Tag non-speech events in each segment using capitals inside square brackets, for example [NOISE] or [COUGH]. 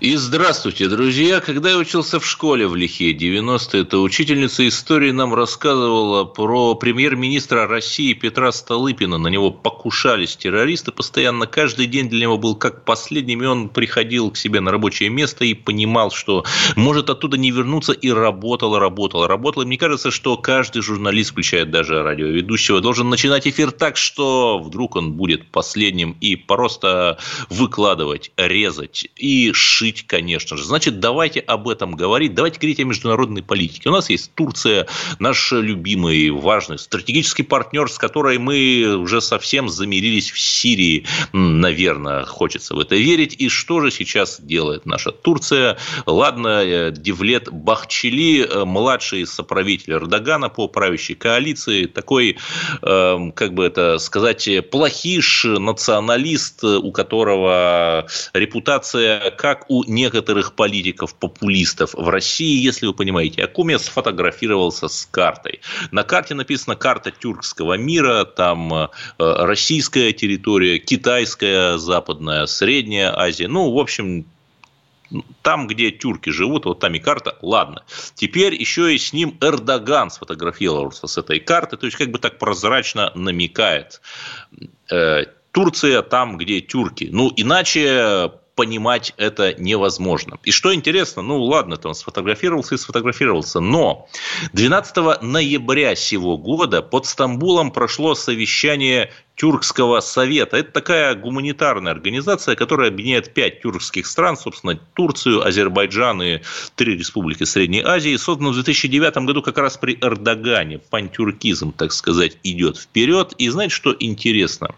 И здравствуйте, друзья. Когда я учился в школе в Лихе 90-е, то учительница истории нам рассказывала про премьер-министра России Петра Столыпина. На него покушались террористы постоянно. Каждый день для него был как последним, и он приходил к себе на рабочее место и понимал, что может оттуда не вернуться, и работал, работал, работал. И мне кажется, что каждый журналист, включая даже радиоведущего, должен начинать эфир так, что вдруг он будет последним, и просто выкладывать, резать и шить жить, конечно же. Значит, давайте об этом говорить, давайте говорить о международной политике. У нас есть Турция, наш любимый, важный стратегический партнер, с которой мы уже совсем замирились в Сирии, наверное, хочется в это верить. И что же сейчас делает наша Турция? Ладно, э, Девлет Бахчели, э, младший соправитель Эрдогана по правящей коалиции, такой, эм, как бы это сказать, плохиш, националист, у которого репутация как некоторых политиков-популистов в России, если вы понимаете, Акуме сфотографировался с картой. На карте написано «Карта тюркского мира», там э, российская территория, китайская, западная, средняя Азия. Ну, в общем, там, где тюрки живут, вот там и карта, ладно. Теперь еще и с ним Эрдоган сфотографировался с этой карты, то есть как бы так прозрачно намекает. Э, Турция там, где тюрки. Ну, иначе понимать это невозможно. И что интересно, ну ладно, там сфотографировался и сфотографировался, но 12 ноября сего года под Стамбулом прошло совещание Тюркского совета. Это такая гуманитарная организация, которая объединяет пять тюркских стран, собственно, Турцию, Азербайджан и три республики Средней Азии. Создана в 2009 году как раз при Эрдогане. Пантюркизм, так сказать, идет вперед. И знаете, что интересно?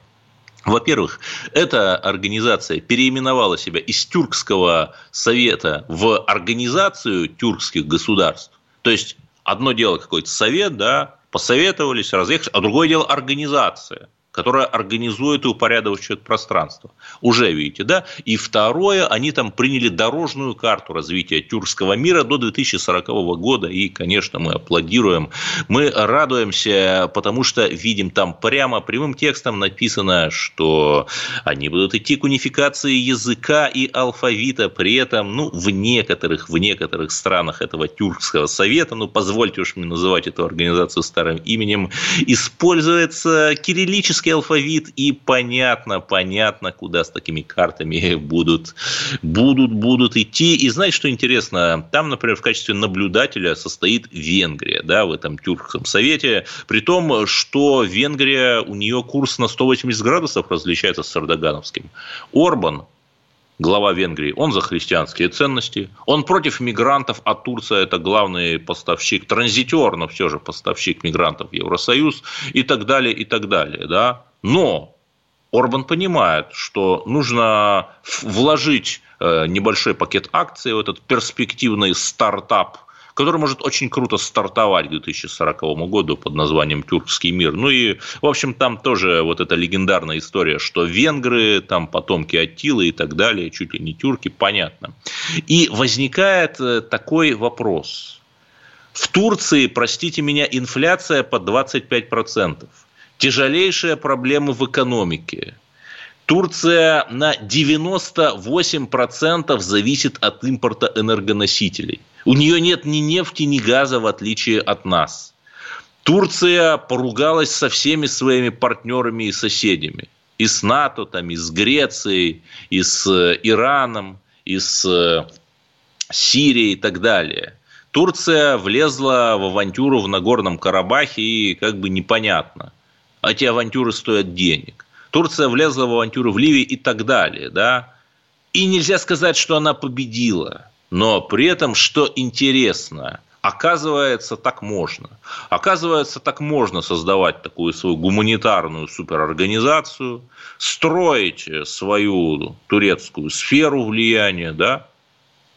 Во-первых, эта организация переименовала себя из Тюркского совета в организацию тюркских государств. То есть, одно дело какой-то совет, да, посоветовались, разъехались, а другое дело организация которая организует и упорядочивает пространство. Уже видите, да? И второе, они там приняли дорожную карту развития тюркского мира до 2040 года. И, конечно, мы аплодируем. Мы радуемся, потому что видим там прямо прямым текстом написано, что они будут идти к унификации языка и алфавита. При этом, ну, в некоторых, в некоторых странах этого тюркского совета, ну, позвольте уж мне называть эту организацию старым именем, используется кириллический русский алфавит, и понятно, понятно, куда с такими картами будут, будут, будут идти. И знаете, что интересно? Там, например, в качестве наблюдателя состоит Венгрия, да, в этом тюркском совете, при том, что Венгрия, у нее курс на 180 градусов различается с Эрдогановским. Орбан глава Венгрии, он за христианские ценности, он против мигрантов, а Турция это главный поставщик, транзитер, но все же поставщик мигрантов в Евросоюз и так далее, и так далее. Да? Но Орбан понимает, что нужно вложить э, небольшой пакет акций в этот перспективный стартап который может очень круто стартовать к 2040 году под названием «Тюркский мир». Ну и, в общем, там тоже вот эта легендарная история, что венгры, там потомки Аттилы и так далее, чуть ли не тюрки, понятно. И возникает э, такой вопрос. В Турции, простите меня, инфляция под 25%. Тяжелейшие проблемы в экономике. Турция на 98% зависит от импорта энергоносителей – у нее нет ни нефти, ни газа, в отличие от нас. Турция поругалась со всеми своими партнерами и соседями. И с НАТО, там, и с Грецией, и с э, Ираном, и с э, Сирией и так далее. Турция влезла в авантюру в Нагорном Карабахе и как бы непонятно. А эти авантюры стоят денег. Турция влезла в авантюру в Ливии и так далее. Да? И нельзя сказать, что она победила. Но при этом, что интересно, Оказывается, так можно. Оказывается, так можно создавать такую свою гуманитарную суперорганизацию, строить свою турецкую сферу влияния, да?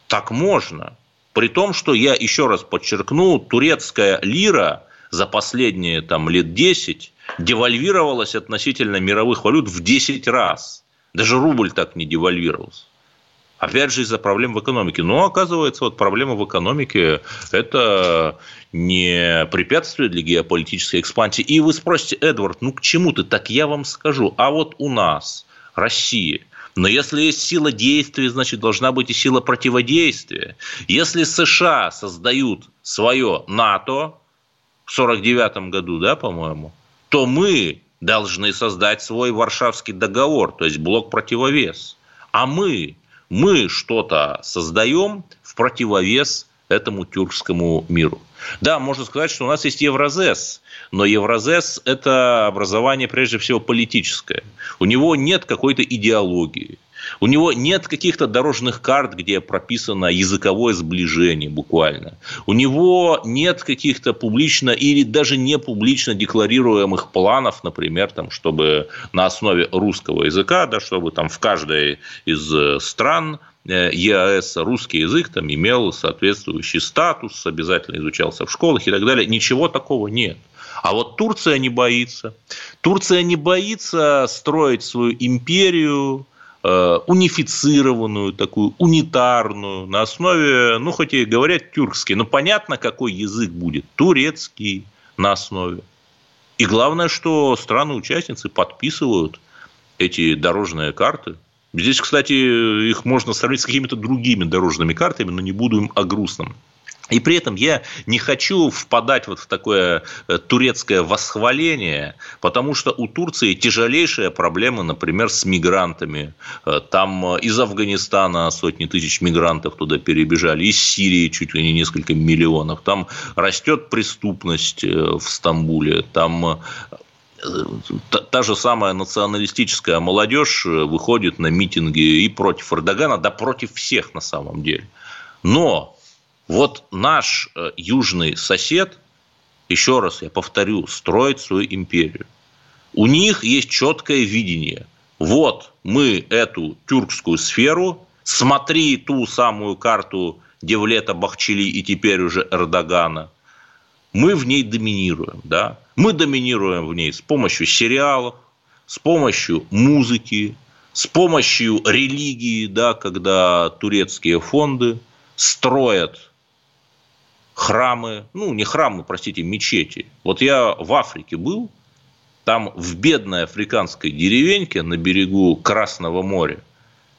Так можно. При том, что я еще раз подчеркну, турецкая лира за последние там, лет 10 девальвировалась относительно мировых валют в 10 раз. Даже рубль так не девальвировался. Опять же, из-за проблем в экономике. Но оказывается, вот проблема в экономике – это не препятствие для геополитической экспансии. И вы спросите, Эдвард, ну к чему ты? Так я вам скажу. А вот у нас, Россия, но если есть сила действия, значит, должна быть и сила противодействия. Если США создают свое НАТО в 49 году, да, по-моему, то мы должны создать свой Варшавский договор, то есть блок противовес. А мы, мы что-то создаем в противовес этому тюркскому миру. Да, можно сказать, что у нас есть Евразес, но Евразес – это образование, прежде всего, политическое. У него нет какой-то идеологии. У него нет каких-то дорожных карт, где прописано языковое сближение буквально. У него нет каких-то публично или даже не публично декларируемых планов, например, там, чтобы на основе русского языка, да, чтобы там в каждой из э, стран э, ЕАЭС русский язык там имел соответствующий статус, обязательно изучался в школах и так далее. Ничего такого нет. А вот Турция не боится. Турция не боится строить свою империю, унифицированную, такую унитарную, на основе, ну, хоть и говорят тюркский, но понятно, какой язык будет, турецкий на основе. И главное, что страны-участницы подписывают эти дорожные карты. Здесь, кстати, их можно сравнить с какими-то другими дорожными картами, но не буду им о грустном. И при этом я не хочу впадать вот в такое э, турецкое восхваление, потому что у Турции тяжелейшая проблема, например, с мигрантами. Э, там э, из Афганистана сотни тысяч мигрантов туда перебежали, из Сирии чуть ли не несколько миллионов. Там растет преступность в Стамбуле, там та же самая националистическая молодежь выходит на митинги и против Эрдогана, да против всех на самом деле. Но вот наш э, южный сосед, еще раз я повторю, строит свою империю. У них есть четкое видение. Вот мы эту тюркскую сферу, смотри ту самую карту Девлета Бахчели и теперь уже Эрдогана, мы в ней доминируем. Да? Мы доминируем в ней с помощью сериалов, с помощью музыки, с помощью религии, да, когда турецкие фонды строят храмы, ну, не храмы, простите, мечети. Вот я в Африке был, там в бедной африканской деревеньке на берегу Красного моря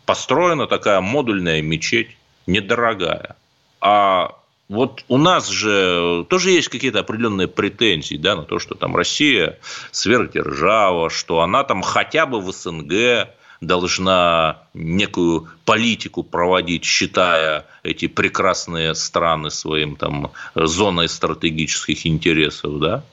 построена такая модульная мечеть, недорогая. А вот у нас же тоже есть какие-то определенные претензии да, на то, что там Россия сверхдержава, что она там хотя бы в СНГ должна некую политику проводить, считая эти прекрасные страны своим там зоной стратегических интересов, да?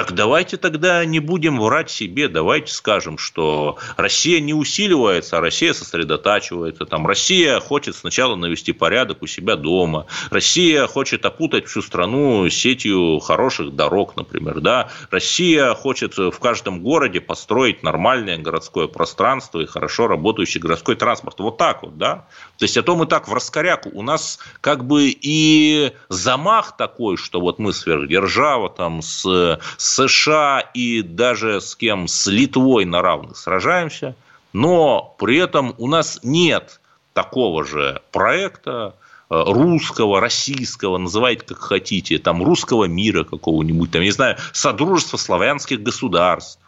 Так давайте тогда не будем врать себе, давайте скажем, что Россия не усиливается, а Россия сосредотачивается. Там Россия хочет сначала навести порядок у себя дома. Россия хочет опутать всю страну сетью хороших дорог, например. Да? Россия хочет в каждом городе построить нормальное городское пространство и хорошо работающий городской транспорт. Вот так вот, да? То есть, а то мы так в раскоряку. У нас как бы и замах такой, что вот мы сверхдержава там с США и даже с кем, с Литвой на равных сражаемся, но при этом у нас нет такого же проекта, э, русского, российского, называйте как хотите, там русского мира какого-нибудь, там, не знаю, содружества славянских государств,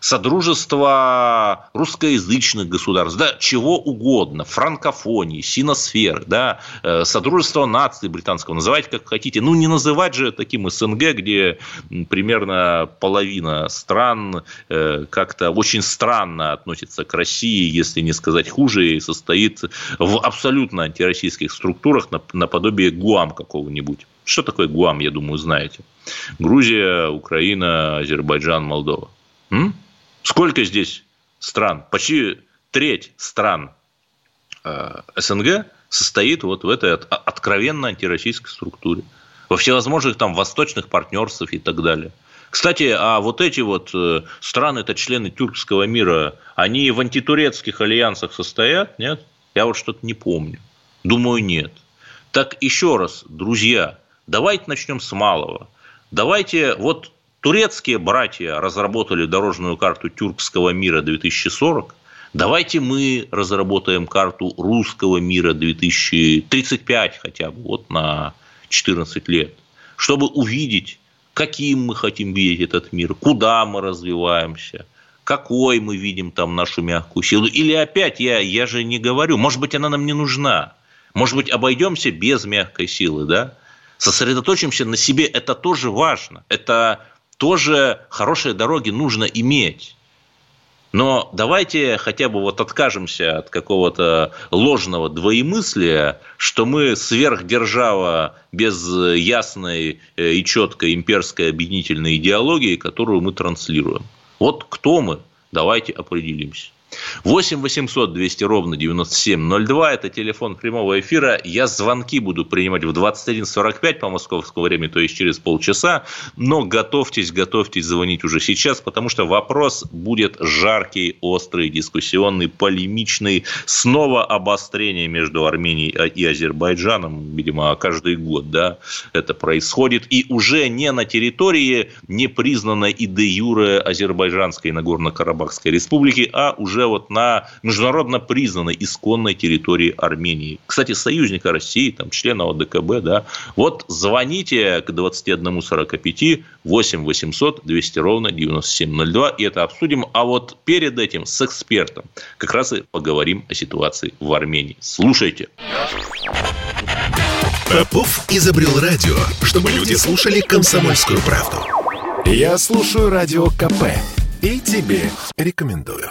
Содружество русскоязычных государств, да, чего угодно, франкофонии, синосферы, да, э, Содружество наций британского, называйте как хотите. Ну, не называть же таким СНГ, где примерно половина стран э, как-то очень странно относится к России, если не сказать хуже, и состоит в абсолютно антироссийских структурах наподобие ГУАМ какого-нибудь. Что такое ГУАМ, я думаю, знаете. Грузия, Украина, Азербайджан, Молдова. М? Сколько здесь стран? Почти треть стран э, СНГ состоит вот в этой откровенно антироссийской структуре. Во всевозможных там восточных партнерствах и так далее. Кстати, а вот эти вот э, страны, это члены тюркского мира, они в антитурецких альянсах состоят, нет? Я вот что-то не помню. Думаю, нет. Так еще раз, друзья, давайте начнем с малого. Давайте вот Турецкие братья разработали дорожную карту тюркского мира 2040. Давайте мы разработаем карту русского мира 2035 хотя бы, вот на 14 лет, чтобы увидеть, каким мы хотим видеть этот мир, куда мы развиваемся, какой мы видим там нашу мягкую силу. Или опять, я, я же не говорю, может быть, она нам не нужна. Может быть, обойдемся без мягкой силы, да? Сосредоточимся на себе, это тоже важно. Это тоже хорошие дороги нужно иметь. Но давайте хотя бы вот откажемся от какого-то ложного двоемыслия, что мы сверхдержава без ясной э, и четкой имперской объединительной идеологии, которую мы транслируем. Вот кто мы? Давайте определимся. 8 800 200 ровно 9702. Это телефон прямого эфира. Я звонки буду принимать в 21.45 по московскому времени, то есть через полчаса. Но готовьтесь, готовьтесь звонить уже сейчас, потому что вопрос будет жаркий, острый, дискуссионный, полемичный. Снова обострение между Арменией и Азербайджаном, видимо, каждый год, да, это происходит. И уже не на территории непризнанной и де юре Азербайджанской Нагорно-Карабахской республики, а уже вот на международно признанной исконной территории Армении. Кстати, союзника России, там, члена ОДКБ, да, вот звоните к 21.45 8 800 200 ровно 9702, и это обсудим. А вот перед этим с экспертом как раз и поговорим о ситуации в Армении. Слушайте. Попов изобрел радио, чтобы люди слушали комсомольскую правду. Я слушаю радио КП и тебе рекомендую.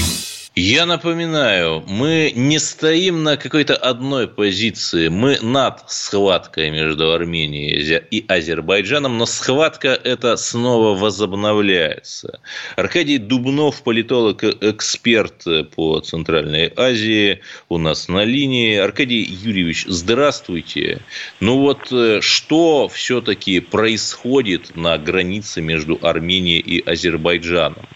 Я напоминаю, мы не стоим на какой-то одной позиции. Мы над схваткой между Арменией и Азербайджаном, но схватка эта снова возобновляется. Аркадий Дубнов, политолог, эксперт по Центральной Азии, у нас на линии. Аркадий Юрьевич, здравствуйте. Ну вот э, что все-таки происходит на границе между Арменией и Азербайджаном?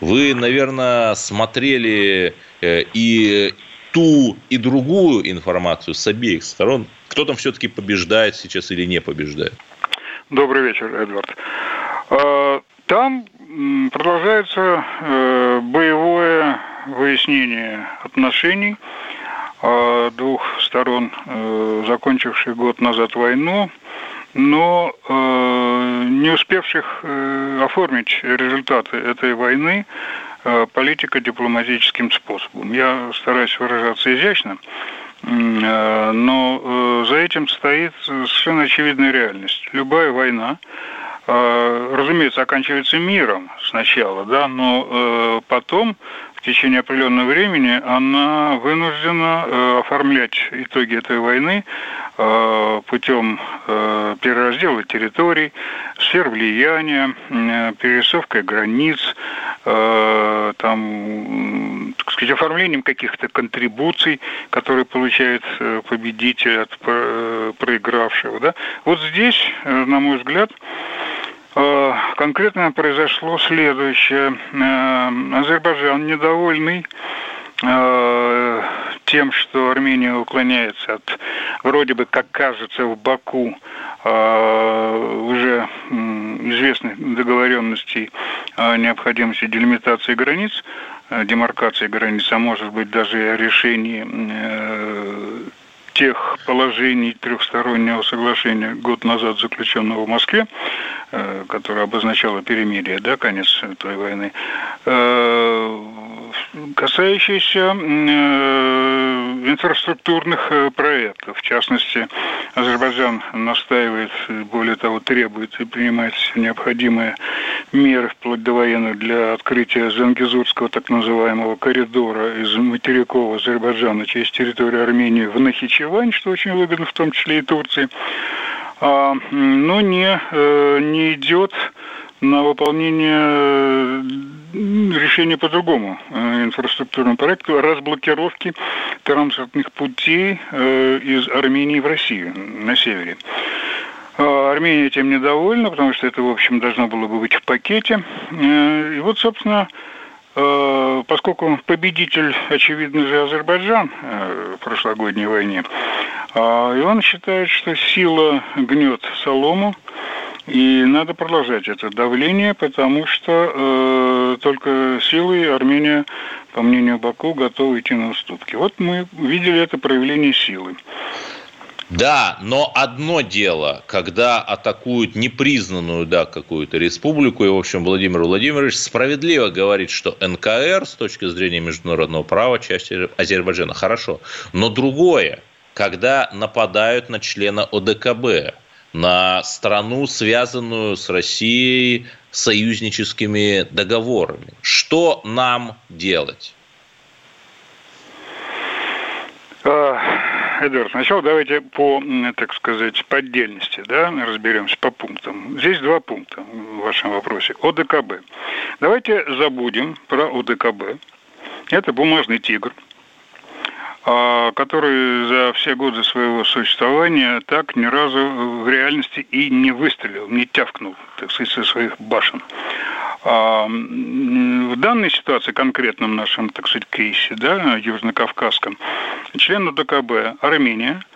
Вы, наверное, смотрели э, и ту, и другую информацию с обеих сторон. Кто там все-таки побеждает сейчас или не побеждает? Добрый вечер, Эдвард. А, там продолжается э, боевое выяснение отношений двух сторон, э, закончивших год назад войну но э, не успевших э, оформить результаты этой войны э, политико-дипломатическим способом. Я стараюсь выражаться изящно, э, но э, за этим стоит совершенно очевидная реальность. Любая война, разумеется, оканчивается миром сначала, да, но э, потом в течение определенного времени она вынуждена э, оформлять итоги этой войны э, путем э, перераздела территорий, сфер влияния, перерисовкой границ, там, так сказать, оформлением каких-то контрибуций, которые получает победитель от проигравшего. Да? Вот здесь, на мой взгляд, Э, конкретно произошло следующее. Э, Азербайджан недовольный э, тем, что Армения уклоняется от, вроде бы, как кажется, в Баку уже известных договоренностей о необходимости делимитации границ, демаркации границ, а может быть даже решении тех положений трехстороннего соглашения год назад заключенного в Москве, э, которое обозначало перемирие, да, конец той войны, э, касающиеся э, инфраструктурных проектов. В частности, Азербайджан настаивает, более того, требует и принимает все необходимые меры вплоть до военных для открытия Зангизурского так называемого коридора из материкового Азербайджана через территорию Армении в Нахичевань, что очень выгодно в том числе и Турции, а, но не, э, не идет на выполнение э, решения по другому э, инфраструктурному проекту разблокировки транспортных путей из Армении в Россию на севере. А, Армения этим недовольна, потому что это, в общем, должно было бы быть в пакете. И вот, собственно, поскольку победитель, очевидно же, Азербайджан э, в прошлогодней войне, а, и он считает, что сила гнет солому, И надо продолжать это давление, потому что э, только силой Армения, по мнению Баку, готова идти на уступки. Вот мы видели это проявление силы. Да, но одно дело, когда атакуют непризнанную, да, какую-то республику, и, в общем, Владимир Владимирович справедливо говорит, что НКР с точки зрения международного права часть Азербайджана, хорошо. Но другое, когда нападают на члена ОДКБ, на страну, связанную с Россией союзническими договорами. Что нам делать? Эдуард, сначала давайте по, так сказать, по отдельности, да, разберемся по пунктам. Здесь два пункта в вашем вопросе. ОДКБ. Давайте забудем про ОДКБ. Это бумажный тигр, который за все годы своего существования так ни разу в реальности и не выстрелил, не тявкнул, так сказать, со своих башен. А в данной ситуации, конкретном нашем, так сказать, кейсе, да, южно-кавказском, член УДКБ Армения а,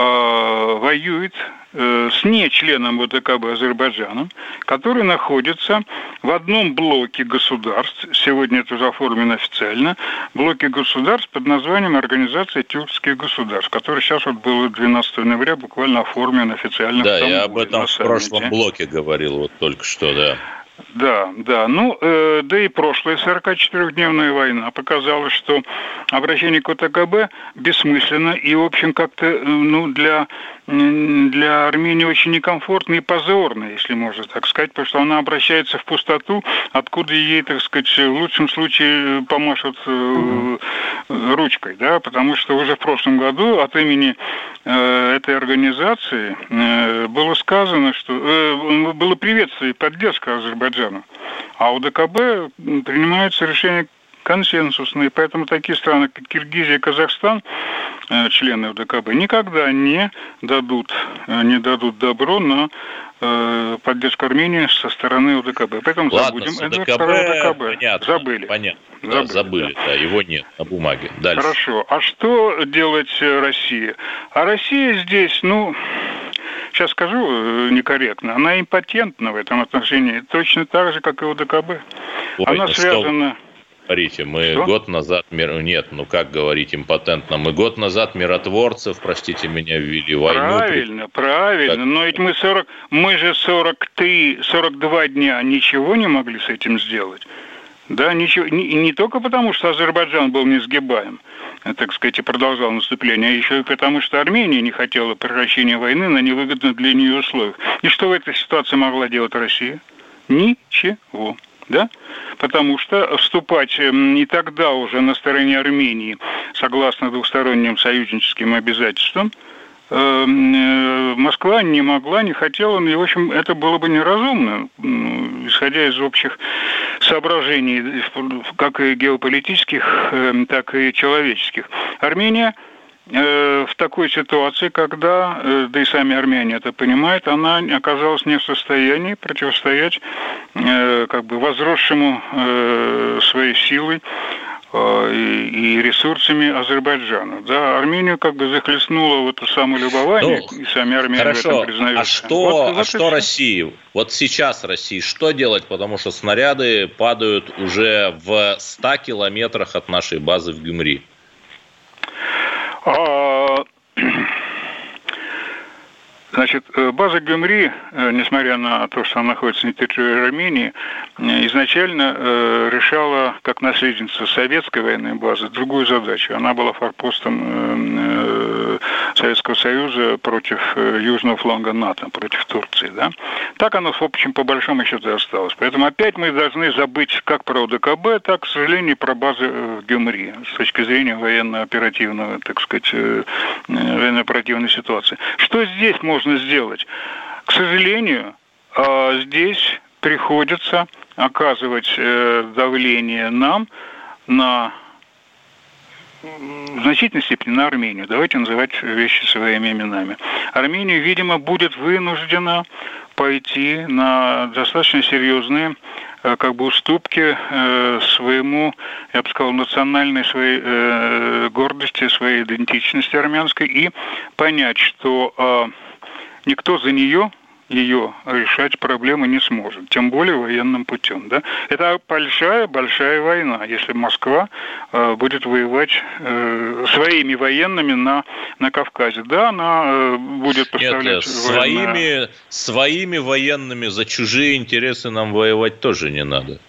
воюет э, с не членом ВДКБ Азербайджаном, который находится в одном блоке государств, сегодня это уже оформлено официально, блоке государств под названием Организация тюркских государств, который сейчас вот был 12 ноября буквально оформлен официально. Да, я об этом в прошлом блоке говорил вот только что, да. Да, да. Ну, э, да и прошлая 44-дневная война показала, что обращение к ОТКБ бессмысленно и, в общем, как-то, э, ну, для для Армении очень некомфортно и позорно, если можно так сказать, потому что она обращается в пустоту, откуда ей, так сказать, в лучшем случае помашут э, ручкой, да, потому что уже в прошлом году от имени э, этой организации э, было сказано, что э, было приветствие и поддержка Азербайджану, а у ДКБ принимаются решения консенсусные. Поэтому такие страны, как Киргизия и Казахстан, э, члены ОДКБ, никогда не дадут, э, не дадут добро на э, поддержку Армении со стороны ОДКБ. Поэтому Ладно, забудем. Это ОДКБ, ОДКБ. Понятно, забыли. Понятно. Забыли, да, забыли да. да, его нет на бумаге. Дальше. Хорошо. А что делать Россия? А Россия здесь, ну, сейчас скажу некорректно, она импотентна в этом отношении, точно так же, как и ОДКБ. Ой, она связана... Что? говорите, мы Что? год назад, нет, ну как говорить импотентно, мы год назад миротворцев, простите меня, ввели войну. Правильно, при... правильно, как... но ведь мы 40, мы же 43, 42 дня ничего не могли с этим сделать. Да, ничего, не, не только потому, что Азербайджан был несгибаем, так сказать, и продолжал наступление, а еще и потому, что Армения не хотела прекращения войны на невыгодных для нее условиях. И что в этой ситуации могла делать Россия? Ничего да? Потому что вступать эм, и тогда уже на стороне Армении, согласно двухсторонним союзническим обязательствам, э, Москва не могла, не хотела, и, в общем, это было бы неразумно, исходя из общих соображений, как и геополитических, эм, так и человеческих. Армения – Э, в такой ситуации, когда, э, да и сами армяне это понимают, она оказалась не в состоянии противостоять э, как бы возросшему своей силой и ресурсами Азербайджана. Да, Армению как бы захлестнуло в это самое любование, ну, и сами армяне хорошо. в этом признаются. А что, вот, а вот что России? Вот сейчас России что делать? Потому что снаряды падают уже в 100 километрах от нашей базы в Гюмри. А, значит, э, база Гюмри, э, несмотря на то, что она находится на территории Армении, э, изначально решала, как наследница советской военной базы, другую задачу. Она была форпостом Советского Союза против южного фланга НАТО, против Турции. Да? Так оно, в общем, по большому счету и осталось. Поэтому опять мы должны забыть как про ОДКБ, так, к сожалению, про базы в Гюмри с точки зрения военно-оперативного, так сказать, военно-оперативной ситуации. Что здесь можно сделать? К сожалению, а, здесь приходится оказывать э, давление нам на в значительной степени на Армению. Давайте называть вещи своими именами. Армения, видимо, будет вынуждена пойти на достаточно серьезные э, как бы уступки э, своему, я бы сказал, национальной своей гордости, своей идентичности армянской и понять, что никто за нее ее решать проблемы не сможет, тем более военным путем. Да? Это большая-большая война, если Москва э, будет воевать э, своими военными на, на Кавказе. Да, она э, будет поставлять... Нет, своими, своими военными за чужие интересы нам воевать тоже не надо.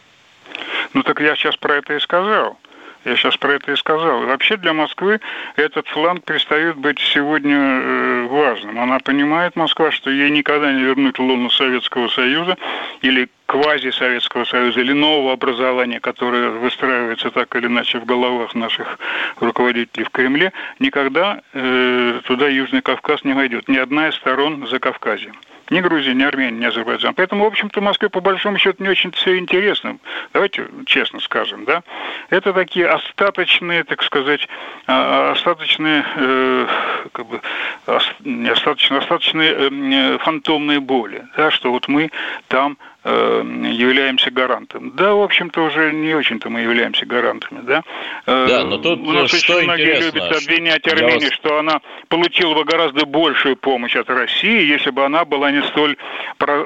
Ну так я сейчас про это и сказал. Я сейчас про это и сказал. Вообще для Москвы этот фланг перестает быть сегодня э, важным. Она понимает, Москва, что ей никогда не вернуть луну Советского Союза или квази Советского Союза или нового образования, которое выстраивается так или иначе в головах наших руководителей в Кремле, никогда э, туда Южный Кавказ не войдет. Ни одна из сторон за Кавказем ни Грузия, ни Армения, ни Азербайджан. Поэтому, в общем-то, Москве по большому счету не очень все интересно. Давайте честно скажем, да. Это такие остаточные, так сказать, а, остаточные, э, как бы, остаточные, остаточные э, фантомные боли, да, что вот мы там Э, являемся гарантом. Да, в общем-то, уже не очень-то мы являемся гарантами, да. Э, да, но тут У нас очень многие любят обвинять Армению, вас... что она получила бы гораздо большую помощь от России, если бы она была не столь про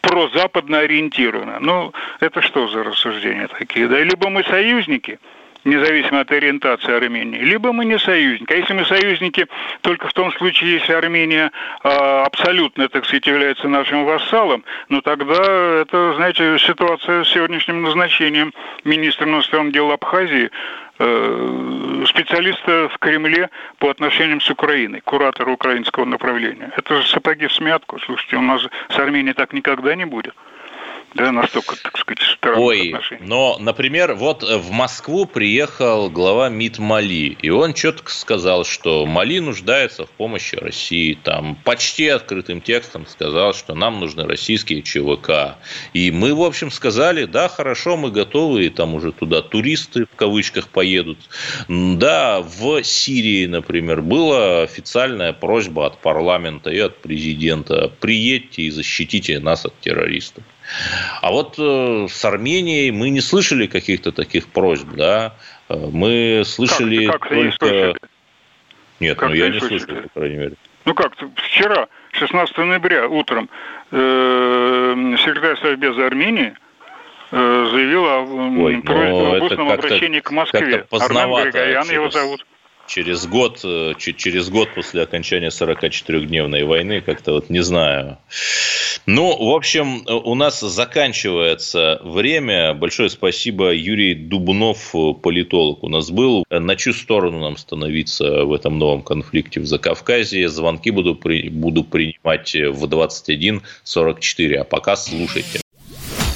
прозападно ориентирована. Ну, это что за рассуждения такие? Да, либо мы союзники, независимо от ориентации Армении, либо мы не союзники. А если мы союзники только в том случае, если Армения э, абсолютно, так сказать, является нашим вассалом, ну тогда это, знаете, ситуация с сегодняшним назначением министра иностранных дел Абхазии э, специалиста в Кремле по отношениям с Украиной, куратора украинского направления. Это же сапоги в смятку. Слушайте, у нас с Арменией так никогда не будет да, настолько, так сказать, странных Ой, отношений. но, например, вот в Москву приехал глава МИД Мали, и он четко сказал, что Мали нуждается в помощи России, там почти открытым текстом сказал, что нам нужны российские ЧВК. И мы, в общем, сказали, да, хорошо, мы готовы, и там уже туда туристы, в кавычках, поедут. Да, в Сирии, например, была официальная просьба от парламента и от президента, приедьте и защитите нас от террористов. А вот э, с Арменией мы не слышали каких-то таких просьб, да? Э, мы слышали как, как только... Нет, как ну я не слышал, по крайней мере. Ну как, вчера, 16 ноября утром, э, секретарь Совбеза Армении э, заявил о Ой, просьбе об устном обращении к Москве. Армен Григорян его зовут через год, э, через год после окончания 44-дневной войны, как-то вот не знаю. Ну, в общем, у нас заканчивается время. Большое спасибо, Юрий Дубнов, политолог у нас был. На чью сторону нам становиться в этом новом конфликте в Закавказье? Звонки буду, при, буду принимать в 21.44. А пока слушайте.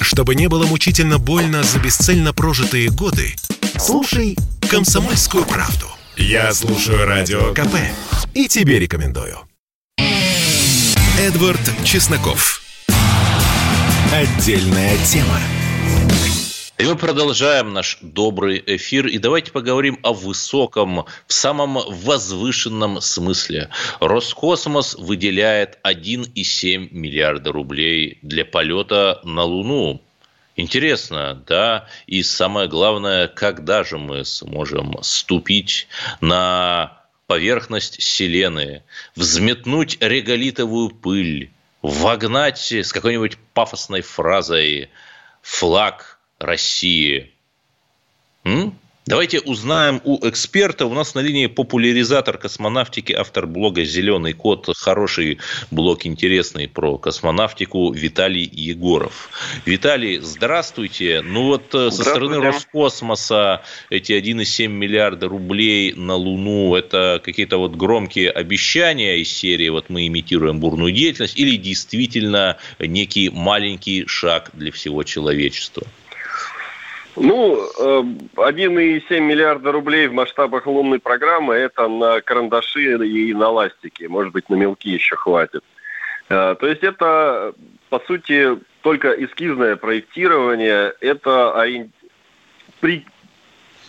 Чтобы не было мучительно больно за бесцельно прожитые годы, слушай «Комсомольскую правду». Я слушаю Радио КП и тебе рекомендую. Эдвард Чесноков. Отдельная тема. И мы продолжаем наш добрый эфир. И давайте поговорим о высоком, в самом возвышенном смысле. Роскосмос выделяет 1,7 миллиарда рублей для полета на Луну. Интересно, да, и самое главное, когда же мы сможем ступить на поверхность Селены, взметнуть реголитовую пыль, вогнать с какой-нибудь пафосной фразой флаг России. М? Давайте узнаем у эксперта. У нас на линии популяризатор космонавтики, автор блога «Зеленый кот». Хороший блог, интересный про космонавтику Виталий Егоров. Виталий, здравствуйте. Ну вот э, со стороны Роскосмоса эти 1,7 миллиарда рублей на Луну – это какие-то вот громкие обещания из серии «Вот мы имитируем бурную деятельность» или действительно некий маленький шаг для всего человечества? Ну, 1,7 э, миллиарда рублей в масштабах лунной программы – это на карандаши и на ластики. Может быть, на мелки еще хватит. Э, то есть это, по сути, только эскизное проектирование. Это при...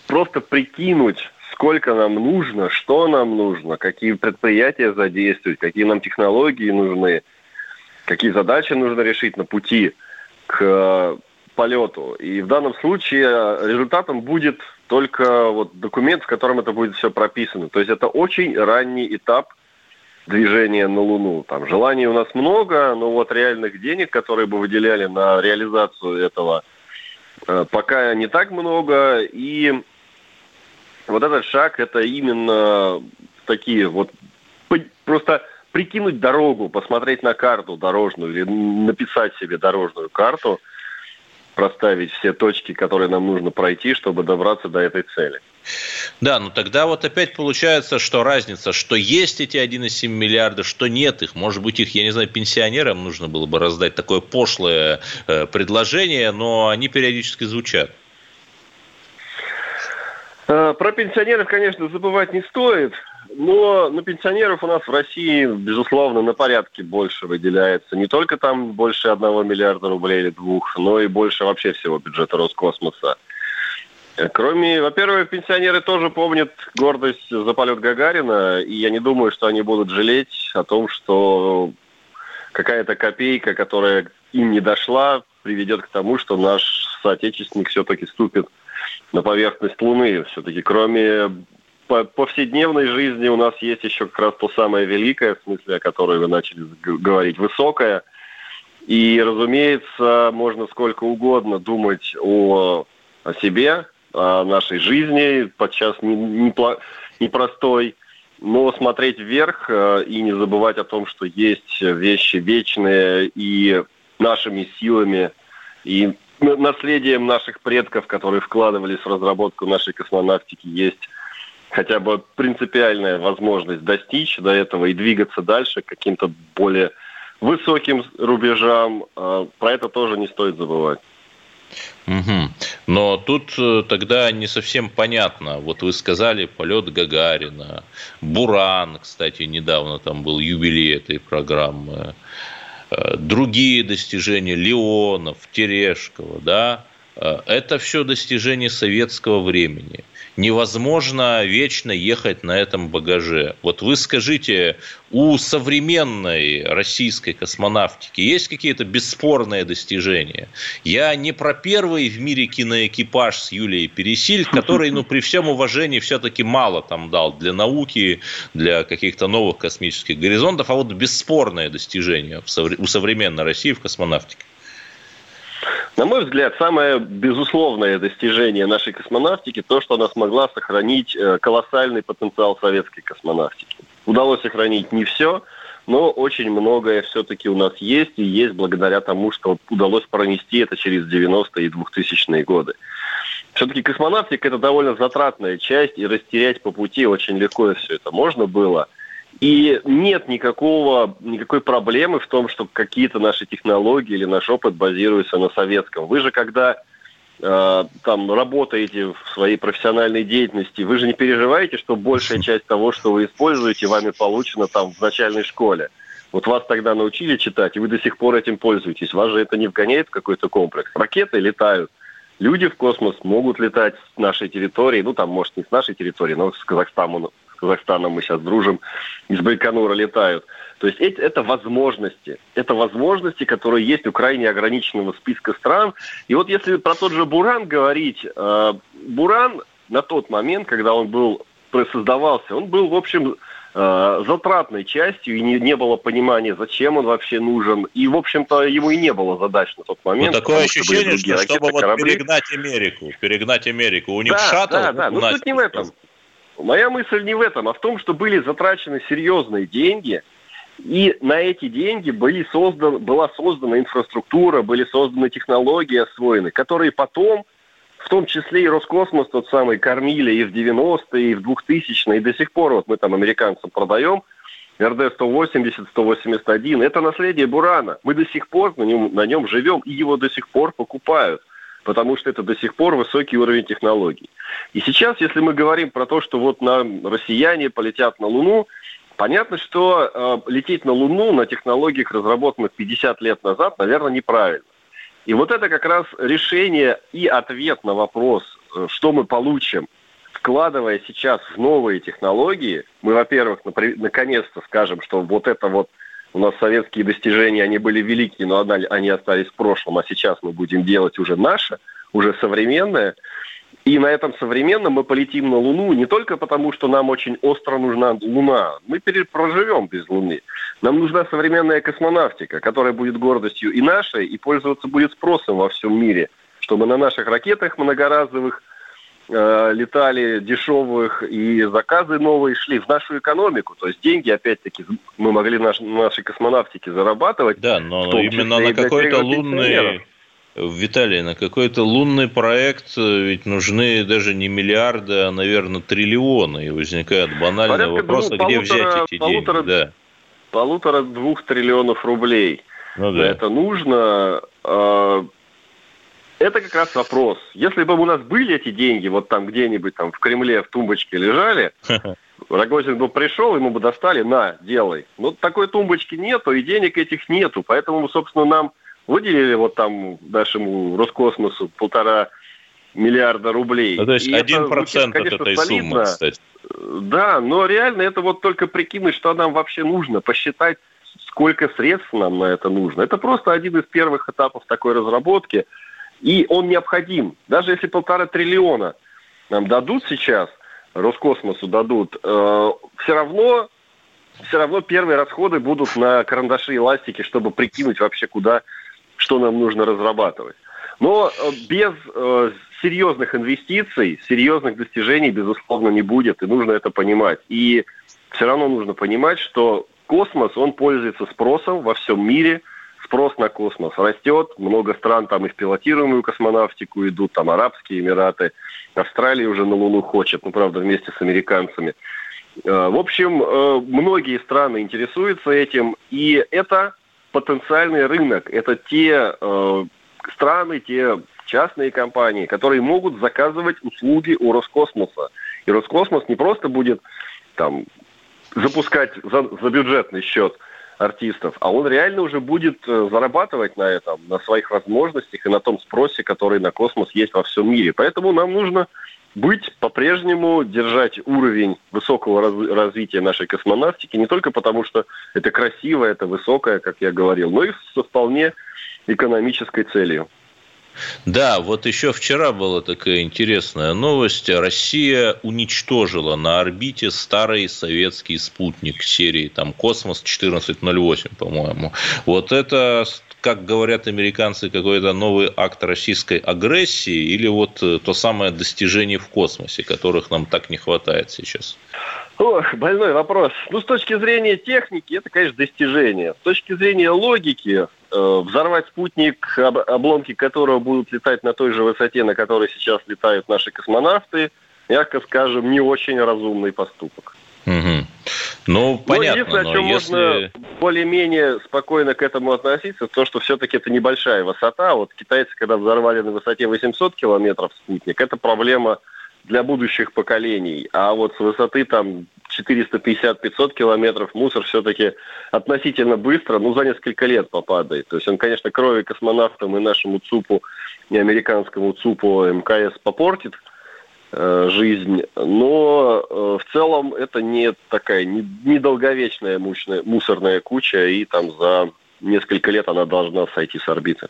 просто прикинуть, сколько нам нужно, что нам нужно, какие предприятия задействовать, какие нам технологии нужны, какие задачи нужно решить на пути к полету. И в данном случае результатом будет только вот документ, в котором это будет все прописано. То есть это очень ранний этап движения на Луну. Там желаний у нас много, но вот реальных денег, которые бы выделяли на реализацию этого, э, пока не так много. И вот этот шаг, это именно такие вот просто прикинуть дорогу, посмотреть на карту дорожную или написать себе дорожную карту, проставить все точки, которые нам нужно пройти, чтобы добраться до этой цели. Да, ну тогда вот опять получается, что разница, что есть эти 1,7 миллиарда, что нет их. Может быть, их, я не знаю, пенсионерам нужно было бы раздать такое пошлое э, предложение, но они периодически звучат. Э, про пенсионеров, конечно, забывать не стоит, но на пенсионеров у нас в России, безусловно, на порядке больше выделяется. Не только там больше одного миллиарда рублей или двух, но и больше вообще всего бюджета Роскосмоса. Кроме, во-первых, пенсионеры тоже помнят гордость за полет Гагарина, и я не думаю, что они будут жалеть о том, что какая-то копейка, которая им не дошла, приведет к тому, что наш соотечественник все-таки ступит на поверхность Луны. Все-таки кроме повседневной жизни у нас есть еще как раз то самое великое, в смысле, о которой вы начали говорить, высокое. И, разумеется, можно сколько угодно думать о, о себе, о нашей жизни, подчас непростой, не, не но смотреть вверх э, и не забывать о том, что есть вещи вечные и нашими силами, и наследием наших предков, которые вкладывались в разработку нашей космонавтики, есть хотя бы принципиальная возможность достичь до этого и двигаться дальше к каким-то более высоким рубежам. Э, про это тоже не стоит забывать. Угу. Но тут э, тогда не совсем понятно. Вот вы сказали полет Гагарина, Буран, кстати, недавно там был юбилей этой программы, э, другие достижения Леонов, Терешкова, да, это все достижения советского времени – невозможно вечно ехать на этом багаже. Вот вы скажите, у современной российской космонавтики есть какие-то бесспорные достижения? Я не про первый в мире киноэкипаж с Юлией Пересиль, который, ну, при всем уважении, все-таки мало там дал для науки, для каких-то новых космических горизонтов, а вот бесспорное достижение у современной России в космонавтике. На мой взгляд, самое безусловное достижение нашей космонавтики то, что она смогла сохранить э, колоссальный потенциал советской космонавтики. Удалось сохранить не все, но очень многое все-таки у нас есть, и есть благодаря тому, что удалось пронести это через 90-е и 2000-е годы. Все-таки космонавтика – это довольно затратная часть, и растерять по пути очень легко все это можно было – и нет никакого, никакой проблемы в том, что какие-то наши технологии или наш опыт базируются на советском. Вы же, когда э, там работаете в своей профессиональной деятельности, вы же не переживаете, что большая [LAUGHS] часть того, что вы используете, вами получена там в начальной школе. Вот вас тогда научили читать, и вы до сих пор этим пользуетесь. Вас же это не вгоняет в какой-то комплекс. Ракеты летают. Люди в космос могут летать с нашей территории, ну там, может, не с нашей территории, но с Казахстана, Казахстаном мы сейчас дружим, из Байконура летают. То есть это возможности. Это возможности, которые есть у крайне ограниченного списка стран. И вот если про тот же Буран говорить, э, Буран на тот момент, когда он был создавался, он был, в общем, э, затратной частью, и не, не было понимания, зачем он вообще нужен. И, в общем-то, ему и не было задач на тот момент. Ну, такое ощущение, что, чтобы вот перегнать Америку, перегнать Америку. У них да, шаттл, да, да. Ну, суть не в этом. Моя мысль не в этом, а в том, что были затрачены серьезные деньги, и на эти деньги были создан, была создана инфраструктура, были созданы технологии освоены, которые потом, в том числе и Роскосмос тот самый, кормили и в 90-е, и в 2000-е, и до сих пор вот мы там американцам продаем, РД-180, 181, это наследие Бурана. Мы до сих пор на нем, на нем живем, и его до сих пор покупают – потому что это до сих пор высокий уровень технологий. И сейчас, если мы говорим про то, что вот на россияне полетят на Луну, понятно, что э, лететь на Луну на технологиях, разработанных 50 лет назад, наверное, неправильно. И вот это как раз решение и ответ на вопрос, э, что мы получим, вкладывая сейчас в новые технологии, мы, во-первых, наконец-то скажем, что вот это вот у нас советские достижения, они были великие, но они остались в прошлом, а сейчас мы будем делать уже наше, уже современное. И на этом современном мы полетим на Луну не только потому, что нам очень остро нужна Луна. Мы проживем без Луны. Нам нужна современная космонавтика, которая будет гордостью и нашей, и пользоваться будет спросом во всем мире, чтобы на наших ракетах многоразовых э, летали дешевых и заказы новые шли в нашу экономику. То есть деньги, опять-таки, мы могли наш, нашей космонавтике зарабатывать. Да, но именно на какой-то лунный Виталий, на какой-то лунный проект ведь нужны даже не миллиарды, а, наверное, триллионы. И возникает банальный Порядка вопрос, ну, где взять эти полутора, деньги? Да. Полутора-двух триллионов рублей. Ну, да. Это нужно. Это как раз вопрос. Если бы у нас были эти деньги, вот там где-нибудь там в Кремле в тумбочке лежали, [LAUGHS] Рогозин бы пришел, ему бы достали, на, делай. Но такой тумбочки нету, и денег этих нету. Поэтому, собственно, нам выделили вот там нашему Роскосмосу полтора миллиарда рублей. Ну, то есть один процент от этой солидно. суммы, кстати. Да, но реально это вот только прикинуть, что нам вообще нужно, посчитать, сколько средств нам на это нужно. Это просто один из первых этапов такой разработки, и он необходим. Даже если полтора триллиона нам дадут сейчас, Роскосмосу дадут, э, все равно все равно первые расходы будут на карандаши и ластики, чтобы прикинуть вообще, куда что нам нужно разрабатывать. Но э, без э, серьезных инвестиций, серьезных достижений, безусловно, не будет, и нужно это понимать. И все равно нужно понимать, что космос, он пользуется спросом во всем мире, спрос на космос растет, много стран там и в пилотируемую космонавтику идут, там Арабские Эмираты, Австралия уже на Луну хочет, ну, правда, вместе с американцами. Э, в общем, э, многие страны интересуются этим, и это потенциальный рынок. Это те э, страны, те частные компании, которые могут заказывать услуги у Роскосмоса. И Роскосмос не просто будет там запускать за, за бюджетный счет артистов, а он реально уже будет э, зарабатывать на этом, на своих возможностях и на том спросе, который на космос есть во всем мире. Поэтому нам нужно быть по-прежнему, держать уровень высокого раз- развития нашей космонавтики, не только потому, что это красиво, это высокое, как я говорил, но и со вполне экономической целью. Да, вот еще вчера была такая интересная новость. Россия уничтожила на орбите старый советский спутник серии там Космос 1408, по-моему. Вот это как говорят американцы, какой-то новый акт российской агрессии или вот э, то самое достижение в космосе, которых нам так не хватает сейчас? Ох, больной вопрос. Ну, с точки зрения техники, это, конечно, достижение. С точки зрения логики, взорвать спутник, об, обломки которого будут летать на той же высоте, на которой сейчас летают наши космонавты, мягко скажем, не очень разумный поступок. Угу. Ну, понятно. единственное, но о чем если... можно более-менее спокойно к этому относиться, то, что все-таки это небольшая высота. Вот китайцы, когда взорвали на высоте 800 километров спутник, это проблема для будущих поколений. А вот с высоты там 450-500 километров мусор все-таки относительно быстро, ну, за несколько лет попадает. То есть он, конечно, крови космонавтам и нашему ЦУПу, и американскому ЦУПу МКС попортит – Э, жизнь. Но э, в целом это не такая недолговечная мучная, мусорная куча, и там за несколько лет она должна сойти с орбиты.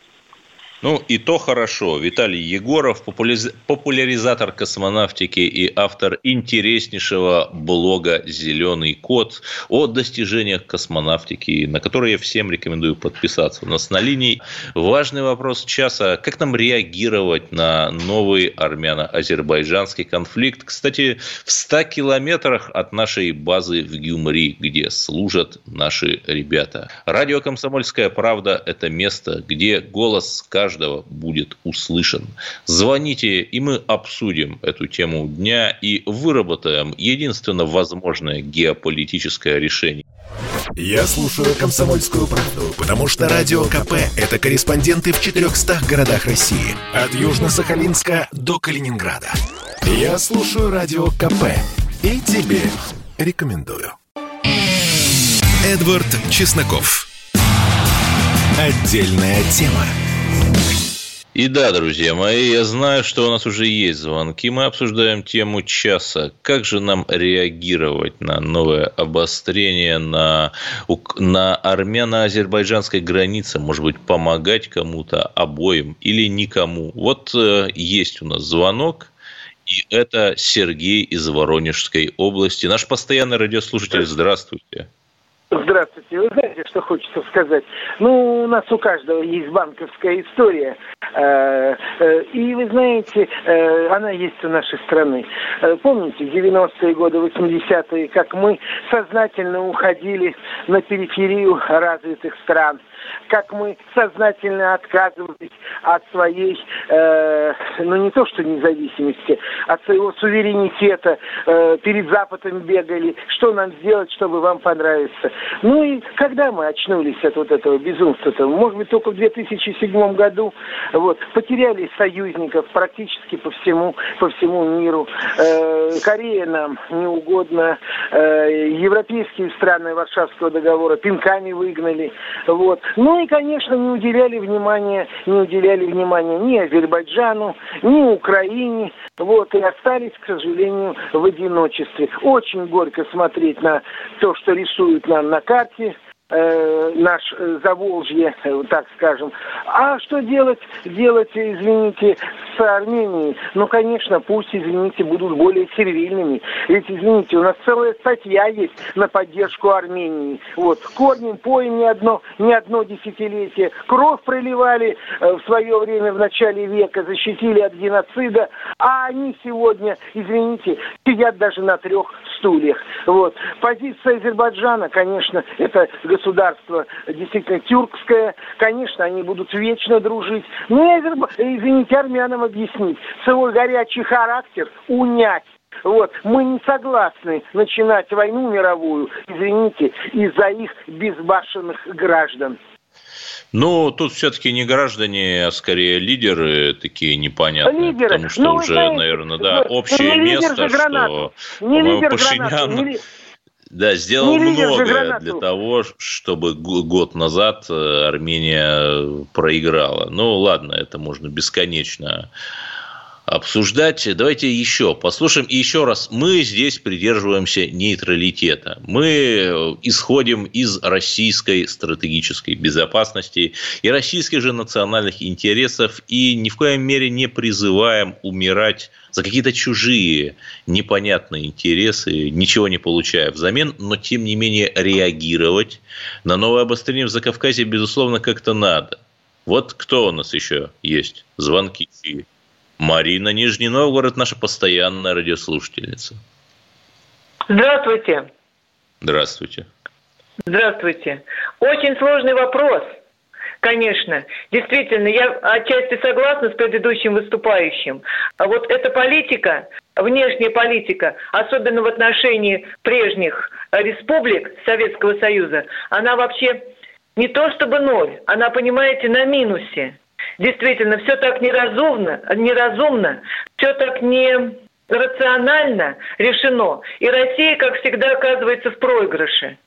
Ну, и то хорошо. Виталий Егоров, популяризатор космонавтики и автор интереснейшего блога «Зеленый кот» о достижениях космонавтики, на который я всем рекомендую подписаться. У нас на линии важный вопрос часа. Как нам реагировать на новый армяно-азербайджанский конфликт? Кстати, в 100 километрах от нашей базы в Гюмри, где служат наши ребята. Радио «Комсомольская правда» – это место, где голос каждого каждого будет услышан. Звоните, и мы обсудим эту тему дня и выработаем единственно возможное геополитическое решение. Я слушаю «Комсомольскую правду», потому что «Радио КП» — это корреспонденты в 400 городах России. От Южно-Сахалинска до Калининграда. Я слушаю «Радио КП» и тебе рекомендую. Эдвард Чесноков. Отдельная тема. И да, друзья мои, я знаю, что у нас уже есть звонки. Мы обсуждаем тему часа. Как же нам реагировать на новое обострение на, на армяно-азербайджанской границе? Может быть, помогать кому-то обоим или никому? Вот э, есть у нас звонок. И это Сергей из Воронежской области. Наш постоянный радиослушатель. Здравствуйте. Здравствуйте. Вы знаете, что хочется сказать? Ну, у нас у каждого есть банковская история. Э, э, и вы знаете, э, она есть у нашей страны. Помните, 90-е годы, 80-е, как мы сознательно уходили на периферию развитых стран – как мы сознательно отказывались от своей, э, ну не то что независимости, от своего суверенитета, э, перед Западом бегали, что нам сделать, чтобы вам понравиться. Ну и когда мы очнулись от вот этого безумства-то, может быть, только в 2007 году, вот, потеряли союзников практически по всему, по всему миру. Э, Корея нам не угодно, э, европейские страны Варшавского договора пинками выгнали, вот. Ну и, конечно, не уделяли внимания, не уделяли внимания ни Азербайджану, ни Украине. Вот, и остались, к сожалению, в одиночестве. Очень горько смотреть на то, что рисуют нам на карте э, наш э, Заволжье, так скажем. А что делать, делать, извините, с Арменией? Ну, конечно, пусть, извините, будут более сервильными. Ведь, извините, у нас целая статья есть на поддержку Армении. Вот, корнем поем не одно, не одно десятилетие. Кровь проливали э, в свое время, в начале века, защитили от геноцида, а они сегодня, извините, сидят даже на трех стульях. Вот. Позиция Азербайджана, конечно, это государство действительно тюркское. Конечно, они будут вечно дружить. Ну, Азерб... извините, армянам объяснить. Свой горячий характер унять. Вот. Мы не согласны начинать войну мировую, извините, из-за их безбашенных граждан. Ну, тут все-таки не граждане, а скорее лидеры такие непонятные. Лидеры. Потому что ну, уже, знаете, наверное, да, общее место, что, по-моему, Пашинян... Не да, сделал не многое для того, чтобы год назад э, Армения проиграла. Ну, ладно, это можно бесконечно обсуждать. Давайте еще послушаем. И еще раз, мы здесь придерживаемся нейтралитета. Мы э, исходим из российской стратегической безопасности и российских же национальных интересов и ни в коем мере не призываем умирать за какие-то чужие непонятные интересы, ничего не получая взамен, но тем не менее реагировать на новое обострение в Закавказье, безусловно, как-то надо. Вот кто у нас еще есть? Звонки? Марина Нижний Новгород, наша постоянная радиослушательница. Здравствуйте. Здравствуйте. Здравствуйте. Очень сложный вопрос, конечно. Действительно, я отчасти согласна с предыдущим выступающим. А вот эта политика, внешняя политика, особенно в отношении прежних республик Советского Союза, она вообще не то чтобы ноль, она, понимаете, на минусе. Действительно, все так неразумно, неразумно, все так не рационально решено. И Россия, как всегда, оказывается в проигрыше.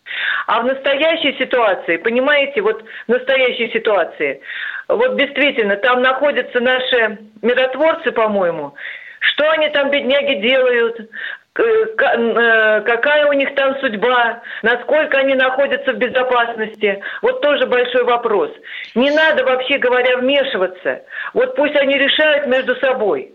А в настоящей ситуации, понимаете, вот в настоящей ситуации, вот действительно, там находятся наши миротворцы, по-моему, что они там, бедняги, делают? Э, какая у них там судьба, насколько они находятся в безопасности. Вот тоже большой вопрос. Не надо, вообще говоря, вмешиваться. Вот пусть они решают между собой.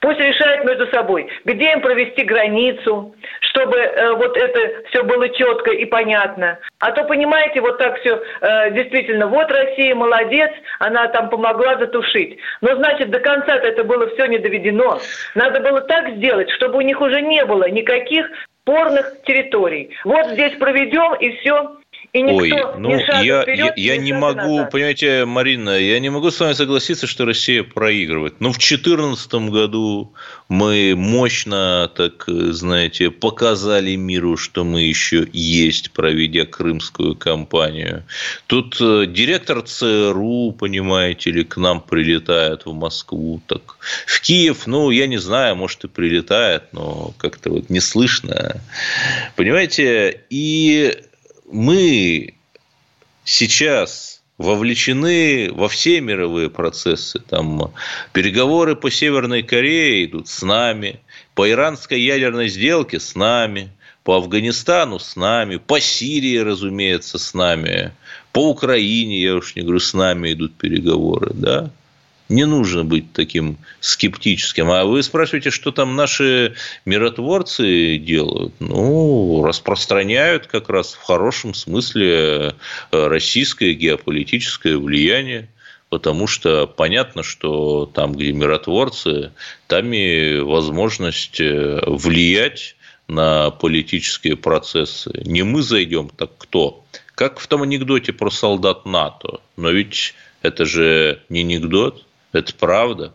Пусть решают между собой, где им провести границу, чтобы э, вот это все было четко и понятно. А то, понимаете, вот так все э, действительно, вот Россия молодец, она там помогла затушить. Но значит, до конца это было все не доведено. Надо было так сделать, чтобы у них уже не было никаких спорных территорий. Вот здесь проведем и все и Ой, ну я, вперед, я, я не могу, назад. понимаете, Марина, я не могу с вами согласиться, что Россия проигрывает. Но в 2014 году мы мощно, так знаете, показали миру, что мы еще есть, проведя крымскую кампанию. Тут э, директор ЦРУ, понимаете ли, к нам прилетает в Москву. Так в Киев, ну, я не знаю, может и прилетает, но как-то вот не слышно. Понимаете, и мы сейчас вовлечены во все мировые процессы. Там переговоры по Северной Корее идут с нами, по иранской ядерной сделке с нами, по Афганистану с нами, по Сирии, разумеется, с нами, по Украине, я уж не говорю, с нами идут переговоры, да. Не нужно быть таким скептическим. А вы спрашиваете, что там наши миротворцы делают? Ну, распространяют как раз в хорошем смысле э, российское геополитическое влияние потому что понятно, что там, где миротворцы, там и возможность э, влиять на политические процессы. Не мы зайдем, так кто? Как в том анекдоте про солдат НАТО. Но ведь это же не анекдот, это правда.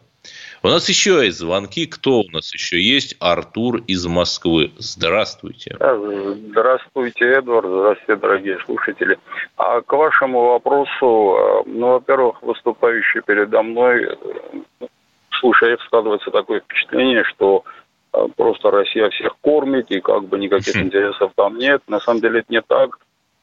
У нас еще есть звонки. Кто у нас еще есть? Артур из Москвы. Здравствуйте. Здравствуйте, Эдвард. Здравствуйте, дорогие слушатели. А к вашему вопросу, э, ну, во-первых, выступающий передо мной, э, слушая, складывается такое впечатление, что э, просто Россия всех кормит, и как бы никаких [LAUGHS] интересов там нет. На самом деле это не так.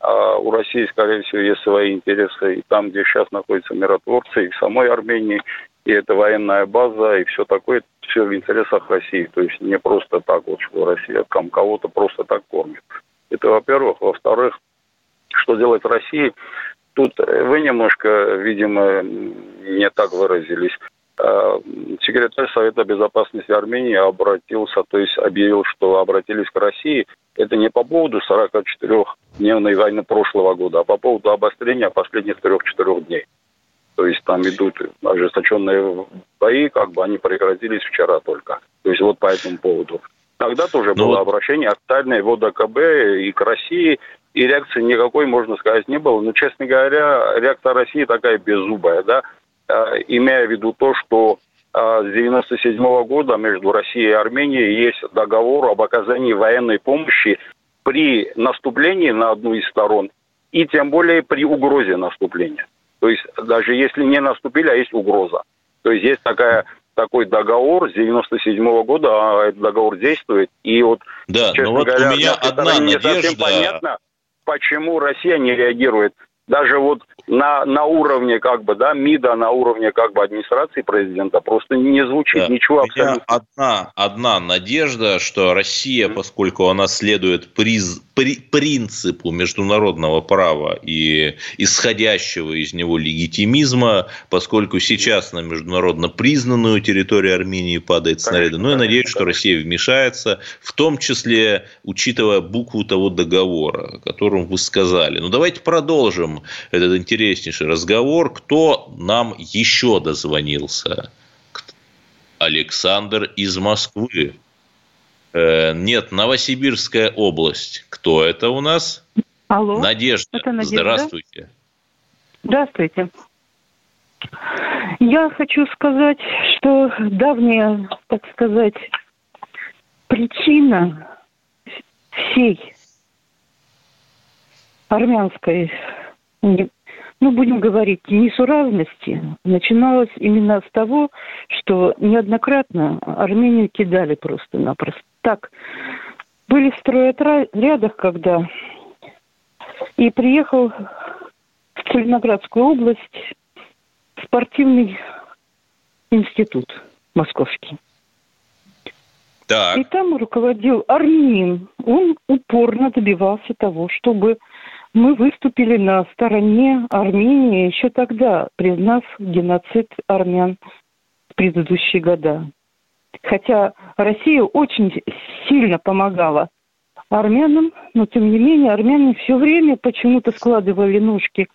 А у России, скорее всего, есть свои интересы и там, где сейчас находятся миротворцы, и в самой Армении, и это военная база, и все такое, все в интересах России. То есть не просто так вот, что Россия там кого-то просто так кормит. Это во-первых. Во-вторых, что делать России? Тут вы немножко, видимо, не так выразились. А, секретарь Совета Безопасности Армении обратился, то есть объявил, что обратились к России. Это не по поводу 44-дневной войны прошлого года, а по поводу обострения последних 3-4 дней. То есть там идут ожесточенные бои, как бы они прекратились вчера только. То есть вот по этому поводу. Тогда тоже ну, было обращение официальное в ОДКБ и к России, и реакции никакой, можно сказать, не было. Но, честно говоря, реакция России такая беззубая, да, имея в виду то, что а, с 1997 года между Россией и Арменией есть договор об оказании военной помощи при наступлении на одну из сторон и тем более при угрозе наступления. То есть даже если не наступили, а есть угроза. То есть есть такая такой договор с 97 -го года, а этот договор действует. И вот, да, честно но вот говоря, у меня одна не надежда... совсем понятно, почему Россия не реагирует. Даже вот на, на уровне как бы, да, МИДа, на уровне как бы администрации президента просто не звучит да. ничего абсолютно. Одна, одна надежда, что Россия, mm-hmm. поскольку она следует приз, при, принципу международного права и исходящего из него легитимизма, поскольку сейчас на международно признанную территорию Армении падает снаряды. Ну, я надеюсь, что Россия вмешается, в том числе учитывая букву того договора, о котором вы сказали. Ну, давайте продолжим этот интересный интереснейший разговор. Кто нам еще дозвонился? Александр из Москвы. Э, нет, Новосибирская область. Кто это у нас? Алло. Надежда. Это Надежда. Здравствуйте. Здравствуйте. Я хочу сказать, что давняя, так сказать, причина всей армянской ну, будем говорить, несуразности начиналось именно с того, что неоднократно Армению кидали просто-напросто. Так, были в стройотрядах, когда и приехал в Целиноградскую область спортивный институт московский. Так. И там руководил армянин. Он упорно добивался того, чтобы мы выступили на стороне Армении еще тогда, признав геноцид армян в предыдущие года. Хотя Россия очень сильно помогала армянам, но тем не менее армяне все время почему-то складывали ножки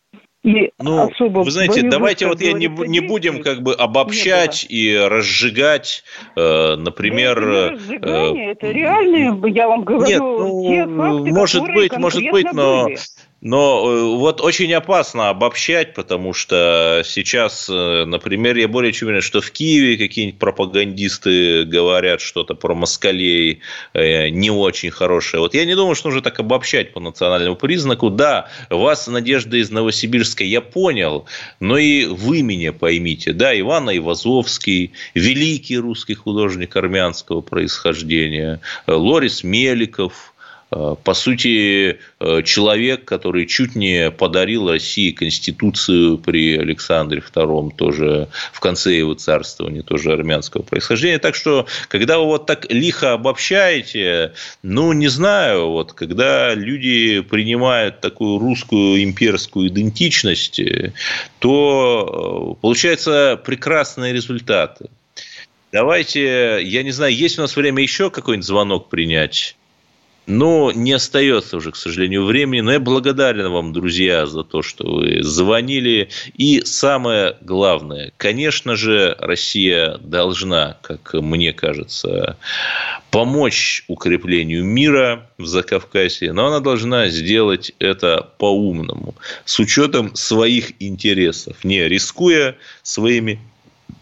и ну, особо вы знаете, давайте вот я не, не будем как бы обобщать Нет, и разжигать, э, например... это, не э, это реальные, я вам говорю, Нет, ну, те факты, может быть, может быть, но... Были. Но э, вот очень опасно обобщать, потому что сейчас, э, например, я более чем уверен, что в Киеве какие-нибудь пропагандисты говорят что-то про москалей э, не очень хорошее. Вот я не думаю, что нужно так обобщать по национальному признаку. Да, вас, Надежда из Новосибирска, я понял, но и вы меня поймите. Да, Иван Ивазовский, великий русский художник армянского происхождения, Лорис Меликов – по сути, э, человек, который чуть не подарил России Конституцию при Александре II, тоже в конце его царствования, тоже армянского происхождения. Так что, когда вы вот так лихо обобщаете, ну, не знаю, вот, когда люди принимают такую русскую имперскую идентичность, то э, получаются прекрасные результаты. Давайте, я не знаю, есть у нас время еще какой-нибудь звонок принять? Но не остается уже, к сожалению, времени. Но я благодарен вам, друзья, за то, что вы звонили. И самое главное, конечно же, Россия должна, как мне кажется, помочь укреплению мира в Закавказье, но она должна сделать это по-умному, с учетом своих интересов, не рискуя своими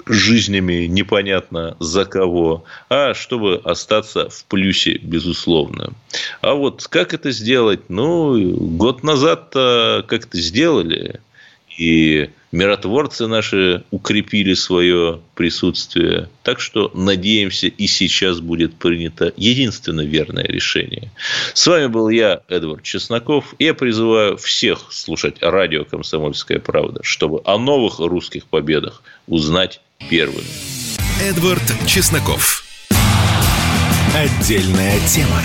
жизнями непонятно за кого, а чтобы остаться в плюсе, безусловно. А вот как это сделать? Ну, год назад как это сделали, и миротворцы наши укрепили свое присутствие. Так что надеемся, и сейчас будет принято единственно верное решение. С вами был я, Эдвард Чесноков. Я призываю всех слушать радио «Комсомольская правда», чтобы о новых русских победах узнать первыми. Эдвард Чесноков. Отдельная тема.